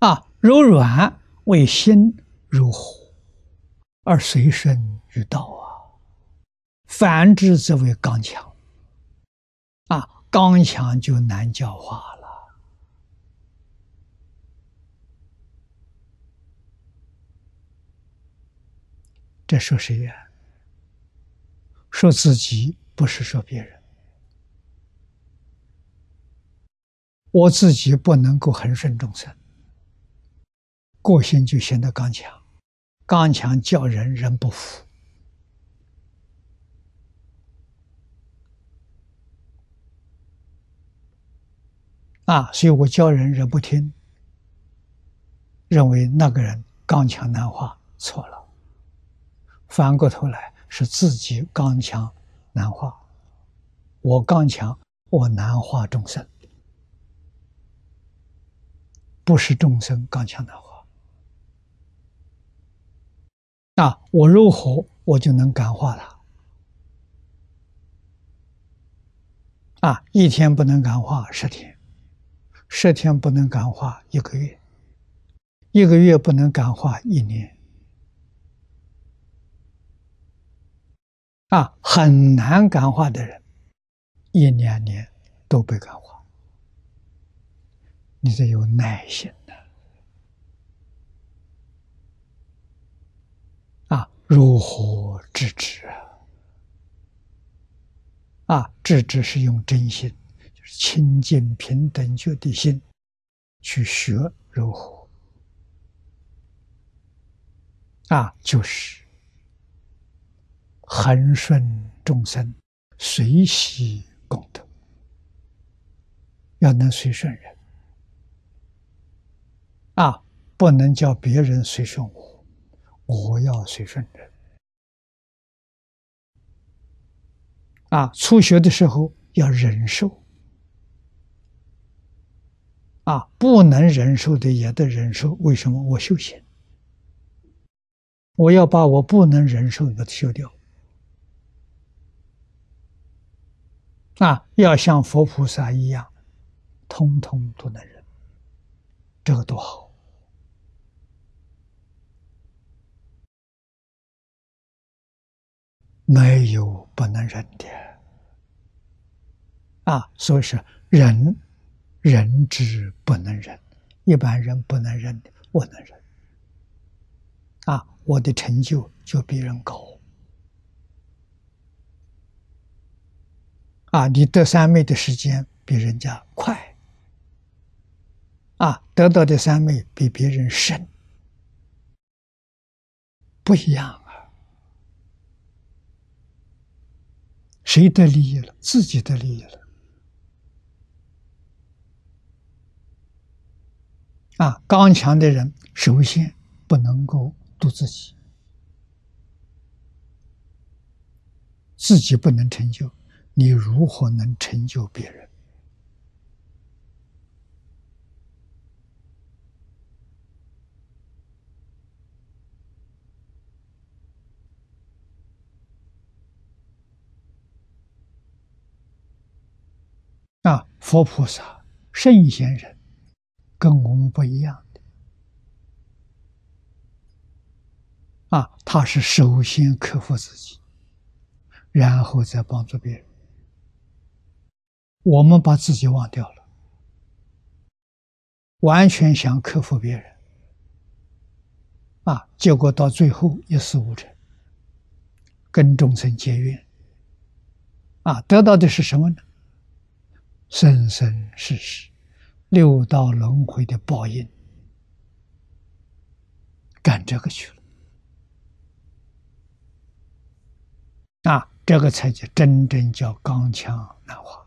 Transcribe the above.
啊，柔软为心如火，而随身于道啊。反之则为刚强。啊，刚强就难教化了。这说谁呀？说自己，不是说别人。我自己不能够恒顺众生，个性就显得刚强，刚强叫人人不服啊！所以我教人人不听，认为那个人刚强难化，错了。反过头来是自己刚强难化，我刚强，我难化众生。不是众生刚强难化啊！我柔和，我就能感化他啊！一天不能感化十天，十天不能感化一个月，一个月不能感化一年啊！很难感化的人，一两年都被感化。你得有耐心的啊！如何制止啊？啊，制止是用真心，就是清净平等觉的心去学如何啊，就是恒顺众生，随喜功德，要能随顺人。啊，不能叫别人随顺我，我要随顺人。啊，初学的时候要忍受，啊，不能忍受的也得忍受。为什么？我修行，我要把我不能忍受的修掉。啊，要像佛菩萨一样，通通都能忍，这个多好。没有不能忍的啊，所以是忍，忍之不能忍，一般人不能忍的，我能忍。啊，我的成就就比人高。啊，你得三昧的时间比人家快。啊，得到的三昧比别人深，不一样。谁的利益了？自己的利益了。啊，刚强的人首先不能够渡自己，自己不能成就，你如何能成就别人？啊，佛菩萨、圣贤人跟我们不一样的啊，他是首先克服自己，然后再帮助别人。我们把自己忘掉了，完全想克服别人，啊，结果到最后一事无成，跟众生结怨，啊，得到的是什么呢？生生世世，六道轮回的报应，干这个去了。啊，这个才叫真正叫刚强难化。